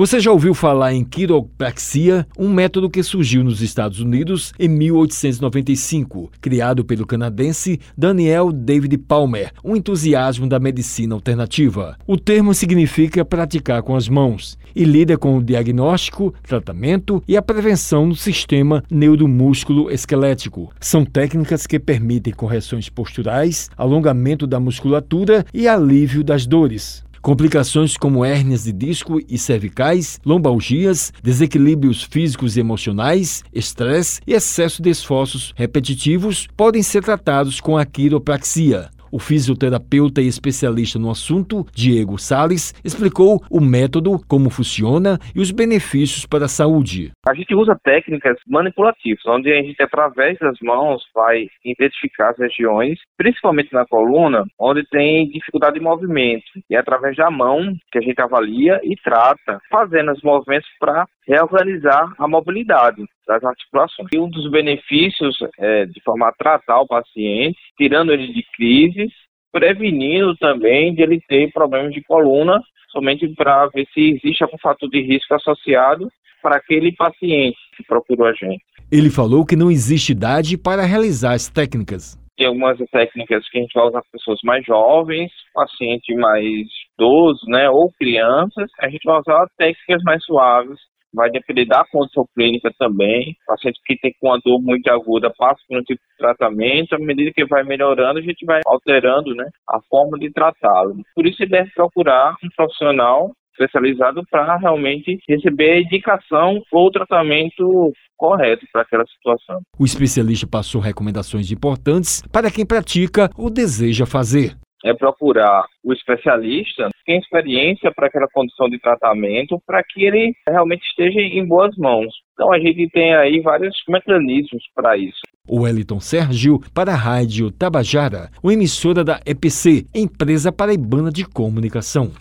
Você já ouviu falar em quiropraxia, um método que surgiu nos Estados Unidos em 1895, criado pelo canadense Daniel David Palmer, um entusiasmo da medicina alternativa. O termo significa praticar com as mãos e lida com o diagnóstico, tratamento e a prevenção no sistema neuromúsculo esquelético. São técnicas que permitem correções posturais, alongamento da musculatura e alívio das dores. Complicações como hérnias de disco e cervicais, lombalgias, desequilíbrios físicos e emocionais, estresse e excesso de esforços repetitivos podem ser tratados com a quiropraxia. O fisioterapeuta e especialista no assunto, Diego Sales, explicou o método, como funciona e os benefícios para a saúde. A gente usa técnicas manipulativas, onde a gente, através das mãos, vai identificar as regiões, principalmente na coluna, onde tem dificuldade de movimento. E é através da mão que a gente avalia e trata, fazendo os movimentos para reorganizar a mobilidade das articulações. E um dos benefícios é de forma a tratar o paciente, tirando ele de crises, prevenindo também de ele ter problemas de coluna, somente para ver se existe algum fator de risco associado para aquele paciente que procurou a gente. Ele falou que não existe idade para realizar as técnicas. Tem algumas técnicas que a gente vai usar para pessoas mais jovens, paciente mais idoso, né, ou crianças. A gente vai usar técnicas mais suaves vai depender da condição clínica também. Paciente que tem com uma dor muito aguda passa por um tipo de tratamento, à medida que vai melhorando, a gente vai alterando né, a forma de tratá-lo. Por isso, ele deve procurar um profissional especializado para realmente receber a indicação ou tratamento correto para aquela situação. O especialista passou recomendações importantes para quem pratica ou deseja fazer é procurar o especialista que tem experiência para aquela condição de tratamento, para que ele realmente esteja em boas mãos. Então a gente tem aí vários mecanismos para isso. O Wellington Sérgio para a Rádio Tabajara, uma emissora da EPC, empresa paraibana de comunicação.